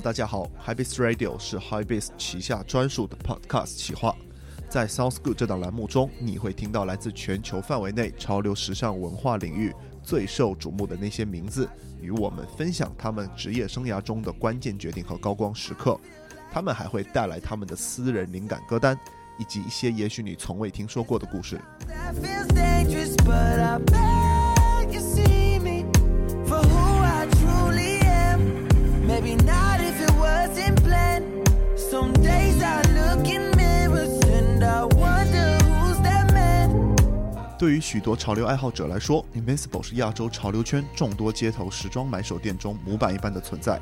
大家好，Hibis Radio 是 Hibis 旗下专属的 Podcast 企划。在 Sounds Good 这档栏目中，你会听到来自全球范围内潮流时尚文化领域最受瞩目的那些名字，与我们分享他们职业生涯中的关键决定和高光时刻。他们还会带来他们的私人灵感歌单，以及一些也许你从未听说过的故事。对于许多潮流爱好者来说，Invincible 是亚洲潮流圈众多街头时装买手店中模板一般的存在。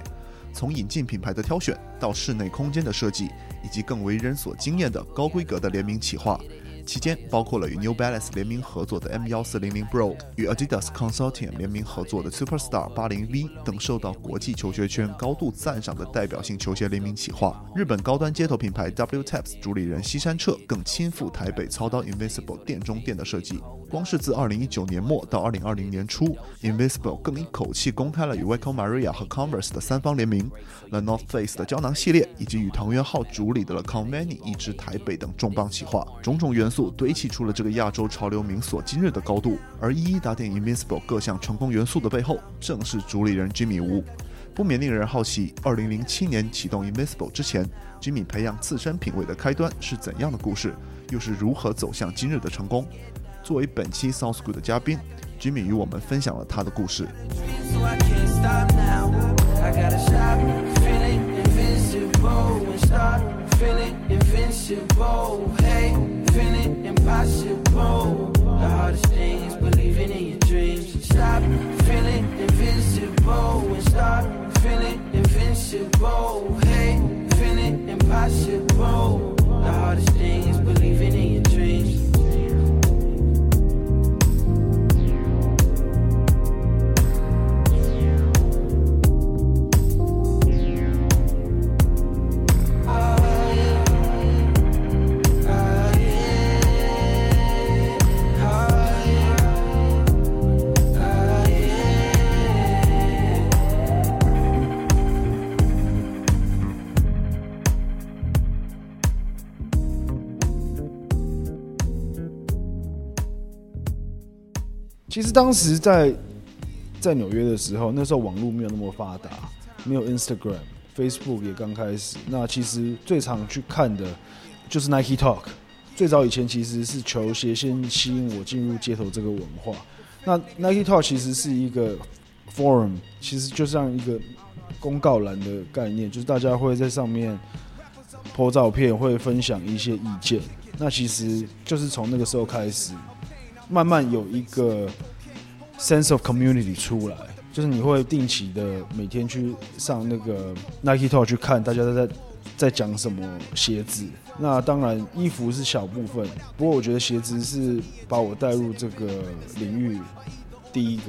从引进品牌的挑选，到室内空间的设计，以及更为人所惊艳的高规格的联名企划，期间包括了与 New Balance 联名合作的 M 幺四零零 Bro，与 Adidas Consortium 联名合作的 Superstar 八零 V 等受到国际球鞋圈高度赞赏的代表性球鞋联名企划。日本高端街头品牌 W Taps 主理人西山彻更亲赴台北操刀 Invincible 店中店的设计。光是自2019年末到2020年初，Invincible 更一口气公开了与 Waco Maria 和 Converse 的三方联名，The North Face 的胶囊系列，以及与唐元浩主理的 The Conveni 一支台北等重磅企划，种种元素堆砌出了这个亚洲潮流名所今日的高度。而一一打点 Invincible 各项成功元素的背后，正是主理人 Jimmy Wu。不免令人好奇，2007年启动 Invincible 之前，Jimmy 培养自身品味的开端是怎样的故事，又是如何走向今日的成功？作为本期 Sounds Good 的嘉宾，Jimmy 与我们分享了他的故事。当时在在纽约的时候，那时候网络没有那么发达，没有 Instagram、Facebook 也刚开始。那其实最常去看的就是 Nike Talk。最早以前其实是球鞋先吸引我进入街头这个文化。那 Nike Talk 其实是一个 forum，其实就像一个公告栏的概念，就是大家会在上面拍照片，会分享一些意见。那其实就是从那个时候开始，慢慢有一个 sense of community 出来，就是你会定期的每天去上那个 Nike Talk 去看大家都在在讲什么鞋子。那当然衣服是小部分，不过我觉得鞋子是把我带入这个领域第一个。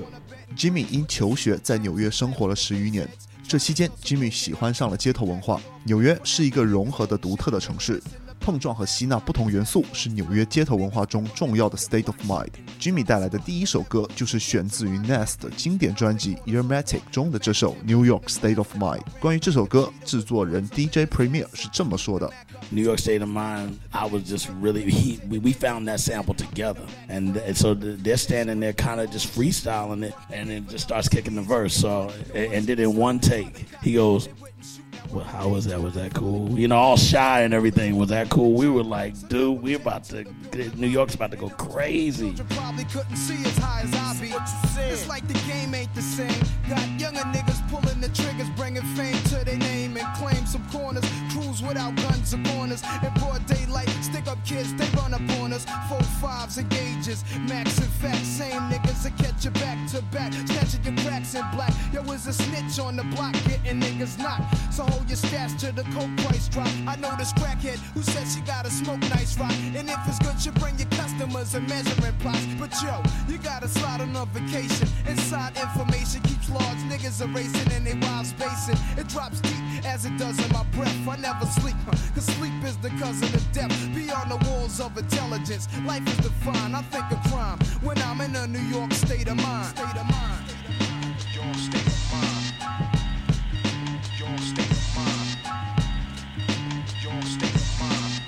Jimmy 因求学在纽约生活了十余年，这期间 Jimmy 喜欢上了街头文化。纽约是一个融合的独特的城市，碰撞和吸纳不同元素是纽约街头文化中重要的 state of mind。Jimmy 带来的第一首歌就是选自于 Nas 的经典专辑《Earmatic》中的这首《New York State of Mind》。关于这首歌，制作人 DJ Premier 是这么说的 New York State of Mind, I was just really, he, we, we found that sample together. And, and so th- they're standing there kind of just freestyling it, and it just starts kicking the verse. So, and, and then in one take, he goes, well, how was that? Was that cool? You know, all shy and everything. Was that cool? We were like, dude, we're about to, get New York's about to go crazy. You probably couldn't see as high as I be. It's like the game ain't the same. Got younger niggas pulling the triggers, bringing fame to their name and claim some corners. Crews without guns and corners. In broad daylight, Pick up kids, they run up on us. Four fives and gauges, max and facts. Same niggas that catch you back to back. Snatching your cracks in black. Yo, it's a snitch on the block, getting niggas knocked. So hold your stash till the coke price drop. I know this crackhead who says she gotta smoke nice rock. And if it's good, you bring your customers and measuring plots. But yo, you gotta slide on a vacation. Inside information keeps large niggas erasing and they wives basing. It drops deep as it does in my breath. I never sleep, cause sleep is the cousin of death. Be Beyond the walls of intelligence, life is defined. I think of crime when I'm in a New York state of mind. State of mind. Your state of mind. Your state of mind. Your state of mind.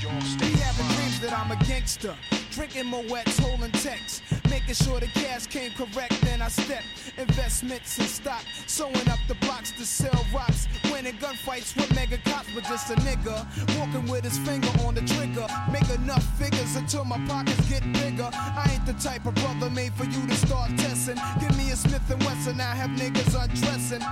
Your state Be having dreams that I'm a gangster. Drinking Moet's, holding texts. Making sure the cash came correct, then I stepped Investments in stock. Sewing up the blocks to sell rocks. Winning gunfights with mega cops, but just a nigga. Walking with his finger on the trigger. Make enough figures until my pockets get bigger. I ain't the type of brother made for you to start testing. Give me a Smith and Wesson, I have niggas undressing.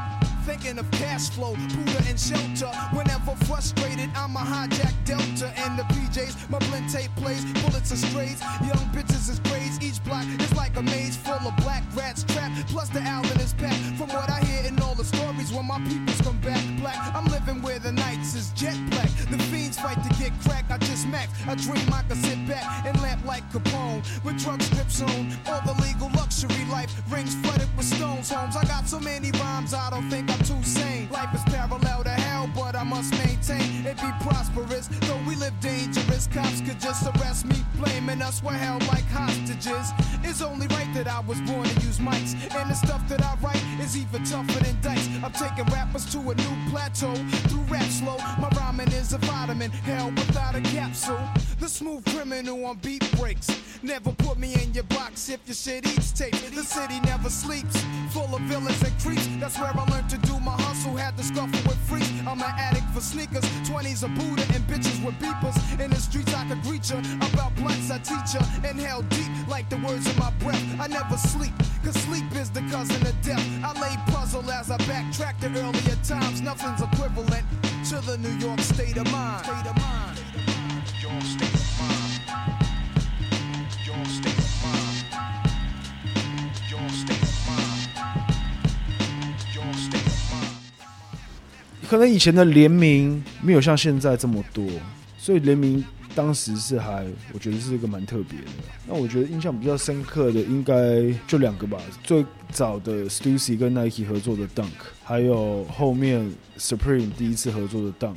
Thinking of cash flow, Buddha and shelter. Whenever frustrated, I'm a hijack Delta and the PJs. My blend tape plays, bullets are strays. Young bitches is braids. A maze full of black rats trapped. Plus the Allen is packed. From what I hear in all the stories, when my peoples come back black, I'm living where the nights is jet black. The fiends fight to get crack. I just max. I dream I could sit back and lamp like Capone with drug strips on. All the legal luxury life rings flooded with stones. Homes. I got so many rhymes, I don't think I'm too sane. Life is parallel to hell, but I must maintain it be prosperous. Though we live dangerous, cops could just arrest me, blaming us. We're held like hostages. It's only right that I was born to use mics, and the stuff that I write is even tougher than dice. I'm taking rappers to a new plateau through rap slow. My rhyming is a vitamin, hell without a capsule. The smooth criminal on beat breaks. Never put me in your box if your shit eats tape. The city never sleeps, full of villains and creeps. That's where I learned to do my hustle. Had to scuffle with freaks. I'm an addict for sneakers, 20s a Buddha and bitches with beepers. And the streets I could greet ya. About blunts I teach ya. Inhale deep like the words in my breath. I never sleep, cause sleep is the cousin of death. I lay puzzle as I backtrack to earlier times. Nothing's equivalent to the New York state of mind. State of mind. Your state of mind. Your state of mind. Your state of mind. Your state of mind. 可能以前的联名没有像现在这么多，所以联名当时是还我觉得是一个蛮特别的。那我觉得印象比较深刻的应该就两个吧，最早的 Stussy 跟 Nike 合作的 Dunk，还有后面 Supreme 第一次合作的 Dunk。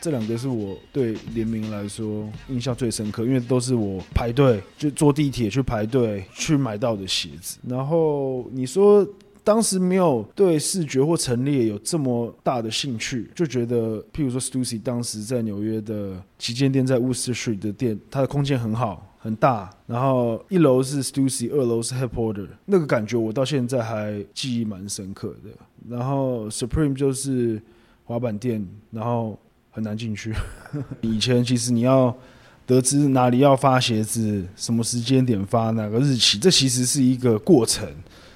这两个是我对联名来说印象最深刻，因为都是我排队就坐地铁去排队去买到的鞋子。然后你说当时没有对视觉或陈列有这么大的兴趣，就觉得，譬如说 Stussy 当时在纽约的旗舰店，在 Wooster Street 的店，它的空间很好。很大，然后一楼是 Stussy，二楼是 Headquarter，那个感觉我到现在还记忆蛮深刻的。然后 Supreme 就是滑板店，然后很难进去。以前其实你要得知哪里要发鞋子，什么时间点发，哪个日期，这其实是一个过程。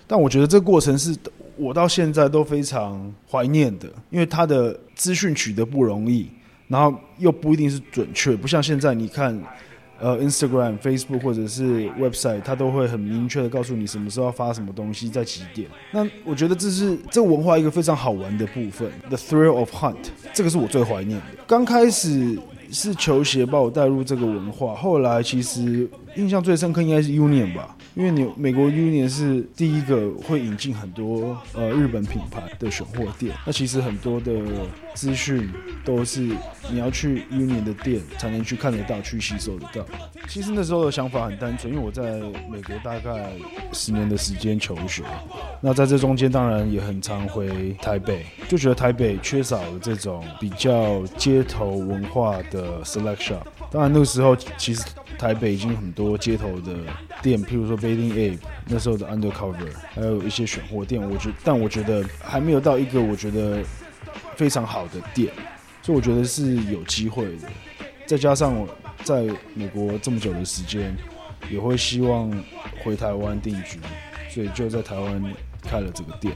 但我觉得这个过程是我到现在都非常怀念的，因为它的资讯取得不容易，然后又不一定是准确，不像现在你看。呃，Instagram、Facebook 或者是 website，它都会很明确的告诉你什么时候要发什么东西，在几点。那我觉得这是这个文化一个非常好玩的部分，the thrill of hunt，这个是我最怀念的。刚开始是球鞋把我带入这个文化，后来其实印象最深刻应该是 Union 吧，因为你美国 Union 是第一个会引进很多呃日本品牌的选货店，那其实很多的资讯都是你要去 Union 的店才能去看得到、去吸收得到。其实那时候的想法很单纯，因为我在美国大概十年的时间求学，那在这中间当然也很常回台北，就觉得台北缺少了这种比较街头文化的 select shop。当然那个时候其实台北已经很多街头的店，譬如说 Bathing Ape 那时候的 Undercover，还有一些选货店，我觉但我觉得还没有到一个我觉得非常好的店，所以我觉得是有机会的。再加上我在美国这么久的时间，也会希望回台湾定居，所以就在台湾开了这个店。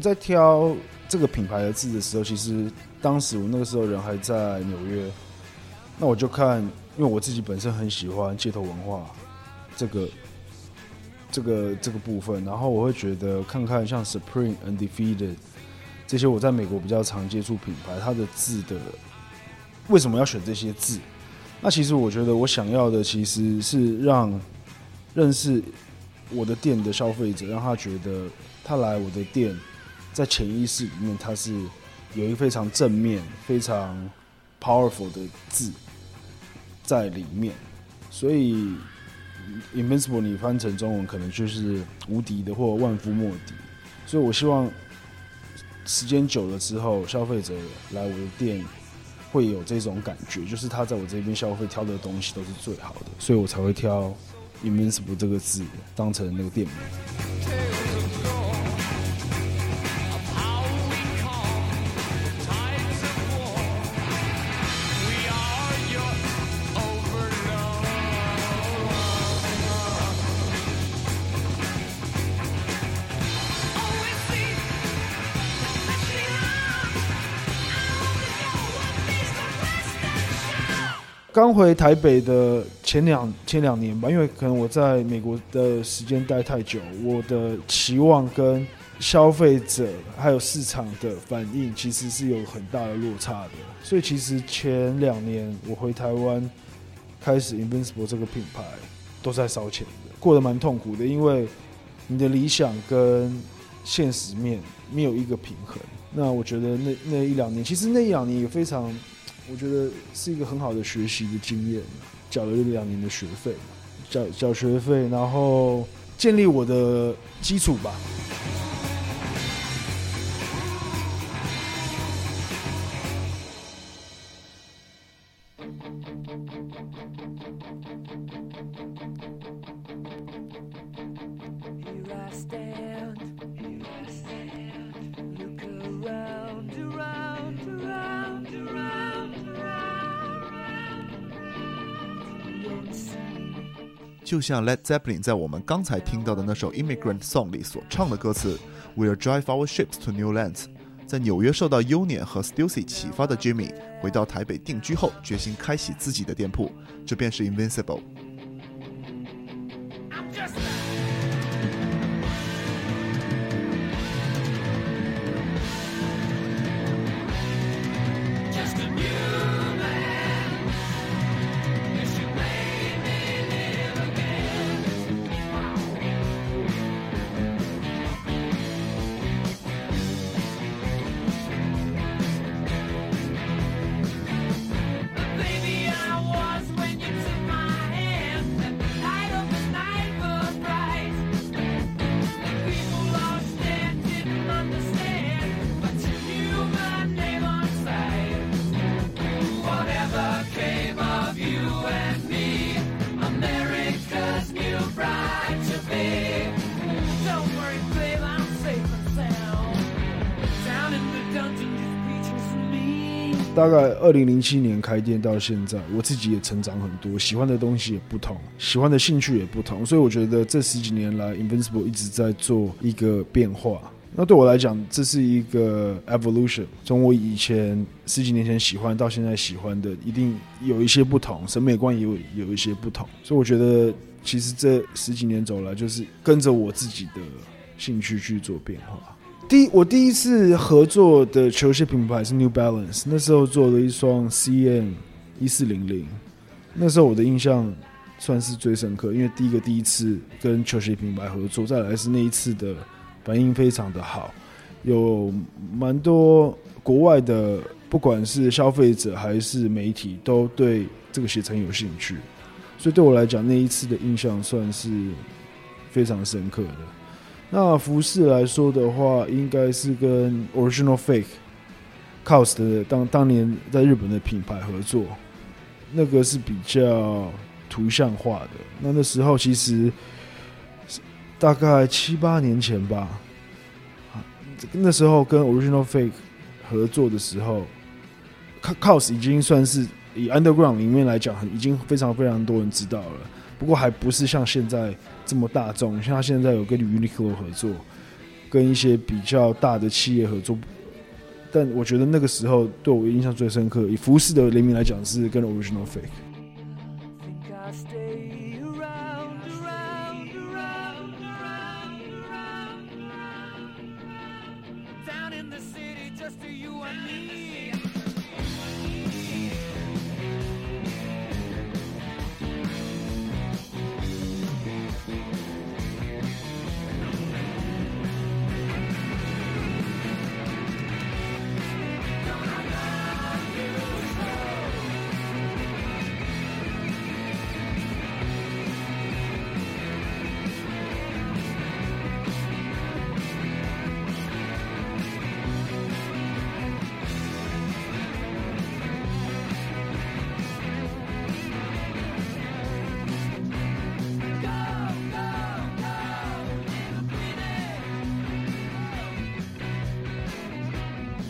在挑这个品牌的字的时候，其实当时我那个时候人还在纽约，那我就看，因为我自己本身很喜欢街头文化这个这个这个部分，然后我会觉得看看像 Supreme、Undefeated 这些我在美国比较常接触品牌，它的字的为什么要选这些字？那其实我觉得我想要的其实是让认识我的店的消费者，让他觉得他来我的店，在潜意识里面它是有一个非常正面、非常 powerful 的字在里面，所以 invincible 你翻成中文可能就是无敌的或万夫莫敌，所以我希望时间久了之后，消费者来我的店会有这种感觉，就是他在我这边消费挑的东西都是最好的，所以我才会挑 invincible 这个字当成那个店名。刚回台北的前两前两年吧，因为可能我在美国的时间待太久，我的期望跟消费者还有市场的反应其实是有很大的落差的。所以其实前两年我回台湾开始 Invincible 这个品牌都是在烧钱的，过得蛮痛苦的，因为你的理想跟现实面没有一个平衡。那我觉得那那一两年，其实那一两年也非常。我觉得是一个很好的学习的经验，缴了两年的学费，缴缴学费，然后建立我的基础吧。就像 Led Zeppelin 在我们刚才听到的那首《Immigrant Song》里所唱的歌词，We'll drive our ships to new lands。在纽约受到 Union 和 Stussy 启发的 Jimmy 回到台北定居后，决心开启自己的店铺，这便是 Invincible。大概二零零七年开店到现在，我自己也成长很多，喜欢的东西也不同，喜欢的兴趣也不同，所以我觉得这十几年来，Invincible 一直在做一个变化。那对我来讲，这是一个 evolution。从我以前十几年前喜欢到现在喜欢的，一定有一些不同，审美观也有有一些不同。所以我觉得，其实这十几年走来，就是跟着我自己的兴趣去做变化。第，我第一次合作的球鞋品牌是 New Balance，那时候做了一双 CM 一四零零，那时候我的印象算是最深刻，因为第一个第一次跟球鞋品牌合作，再来是那一次的反应非常的好，有蛮多国外的，不管是消费者还是媒体，都对这个鞋子很有兴趣，所以对我来讲，那一次的印象算是非常深刻的。那服饰来说的话，应该是跟 Original Fake Cost 的当当年在日本的品牌合作，那个是比较图像化的。那那时候其实大概七八年前吧，那时候跟 Original Fake 合作的时候，Co-，Cos 已经算是以 Underground 里面来讲，已经非常非常多人知道了。不过还不是像现在这么大众，像他现在有跟 Uniqlo 合作，跟一些比较大的企业合作。但我觉得那个时候对我印象最深刻，以服饰的联名来讲，是跟 Original Fake。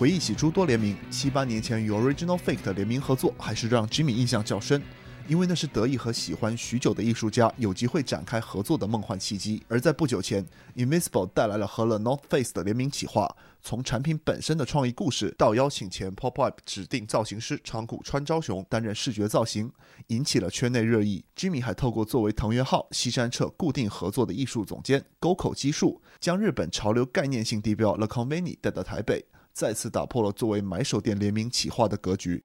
回忆起诸多联名，七八年前与 Original Fake 的联名合作，还是让 Jimmy 印象较深，因为那是得以和喜欢许久的艺术家有机会展开合作的梦幻契机。而在不久前 Invisible 带来了和了 North Face 的联名企划，从产品本身的创意故事，到邀请前 Pop Up 指定造型师长谷川昭雄担任视觉造型，引起了圈内热议。Jimmy 还透过作为藤原浩、西山彻固定合作的艺术总监沟口基树，将日本潮流概念性地标 The Conveni 带到台北。再次打破了作为买手店联名企划的格局。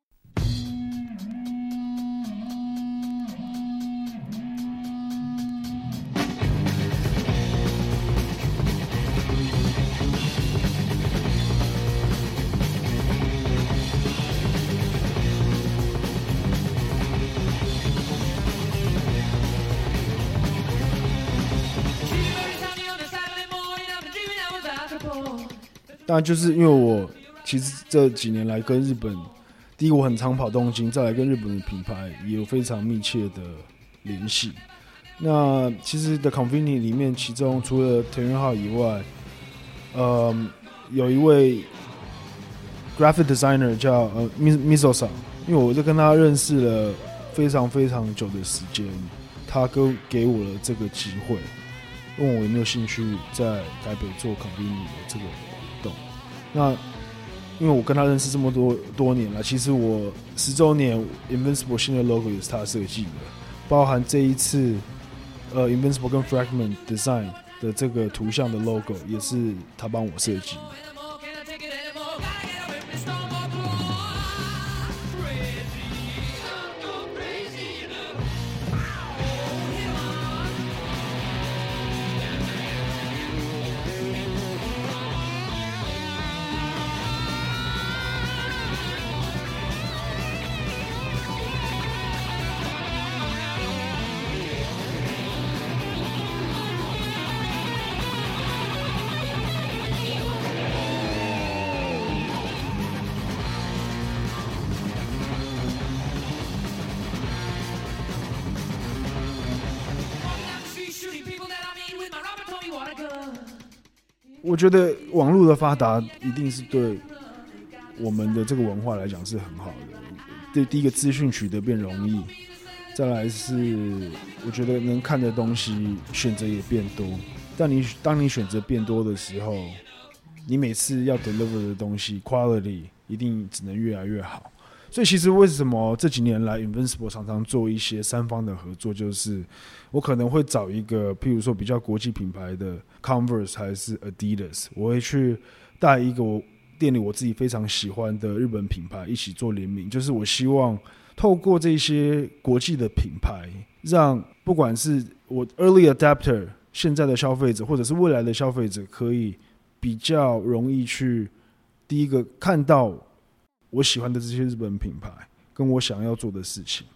当然，就是因为我其实这几年来跟日本，第一我很常跑东京，再来跟日本的品牌也有非常密切的联系。那其实 The Conveni 里面，其中除了藤原浩以外，呃，有一位 graphic designer 叫呃 Miss Miso 桑，因为我就跟他认识了非常非常久的时间，他给给我了这个机会，问我有没有兴趣在台北做 Conveni 的这个。那因为我跟他认识这么多多年了，其实我十周年 Invincible 新的 logo 也是他设计的，包含这一次呃 Invincible 跟 Fragment Design 的这个图像的 logo 也是他帮我设计。我觉得网络的发达一定是对我们的这个文化来讲是很好的。对，第一个资讯取得变容易，再来是我觉得能看的东西选择也变多。但你当你选择变多的时候，你每次要 deliver 的东西 quality 一定只能越来越好。所以其实为什么这几年来 Invincible 常常做一些三方的合作，就是我可能会找一个，譬如说比较国际品牌的 Converse 还是 Adidas，我会去带一个我店里我自己非常喜欢的日本品牌一起做联名，就是我希望透过这些国际的品牌，让不管是我 early adapter 现在的消费者，或者是未来的消费者，可以比较容易去第一个看到我喜欢的这些日本品牌，跟我想要做的事情。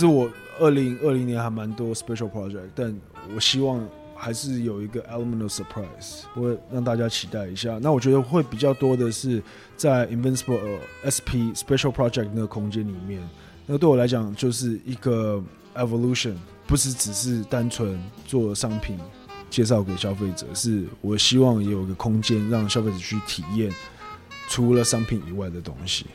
实我二零二零年还蛮多 special project，但我希望还是有一个 element of surprise，我让大家期待一下。那我觉得会比较多的是在 Invincible、SP special project 那个空间里面，那对我来讲就是一个 evolution，不是只是单纯做商品介绍给消费者，是我希望也有个空间让消费者去体验除了商品以外的东西。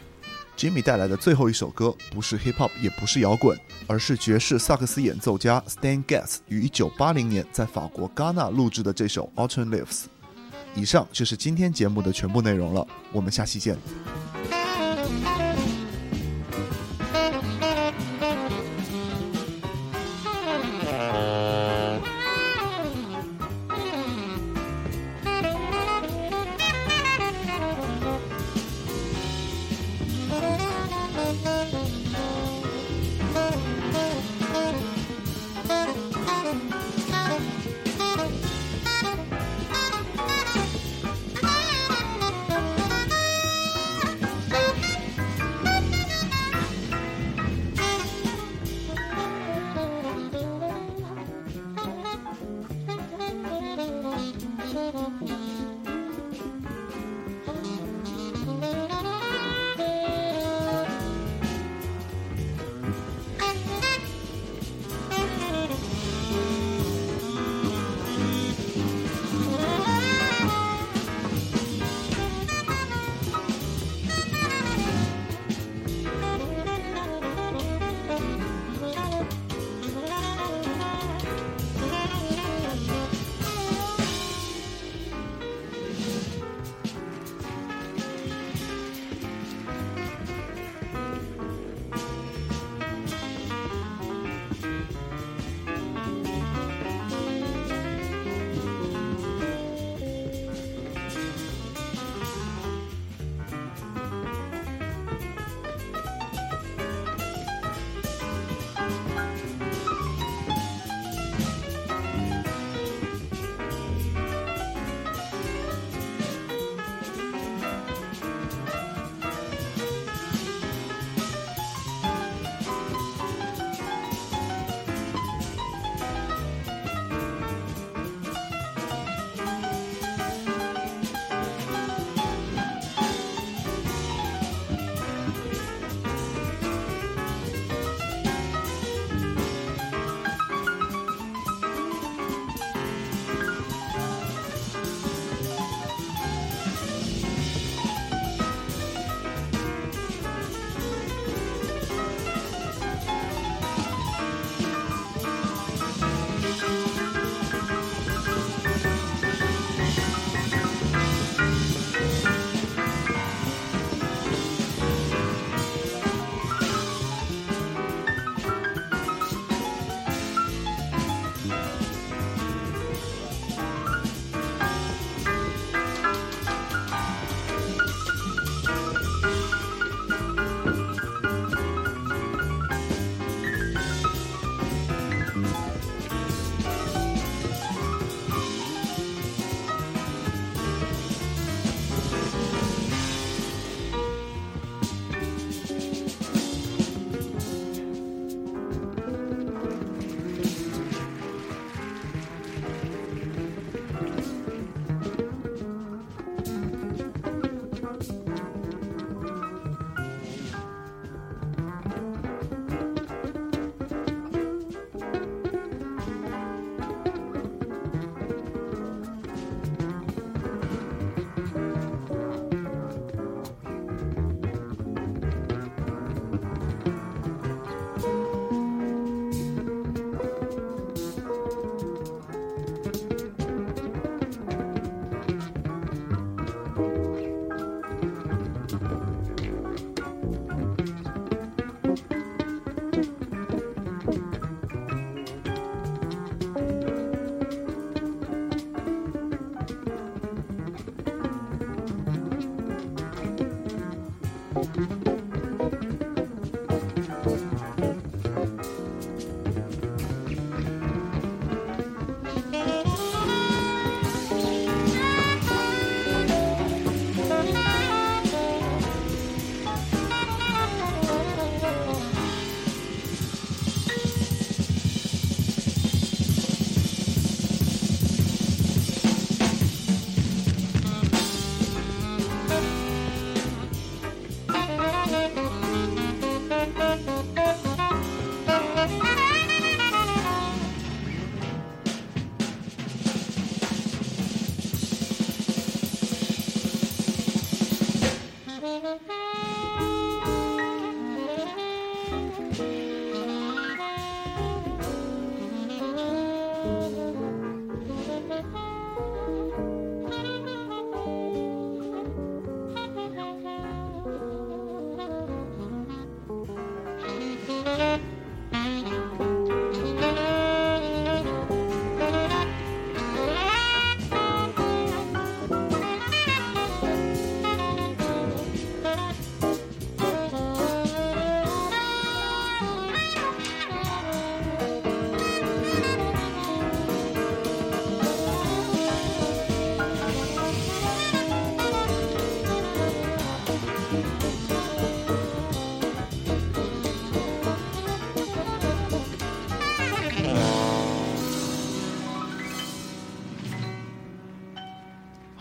Jimmy 带来的最后一首歌不是 hip hop，也不是摇滚，而是爵士萨克斯演奏家 Stan Getz 于1980年在法国戛纳录制的这首 Autumn Leaves。以上就是今天节目的全部内容了，我们下期见。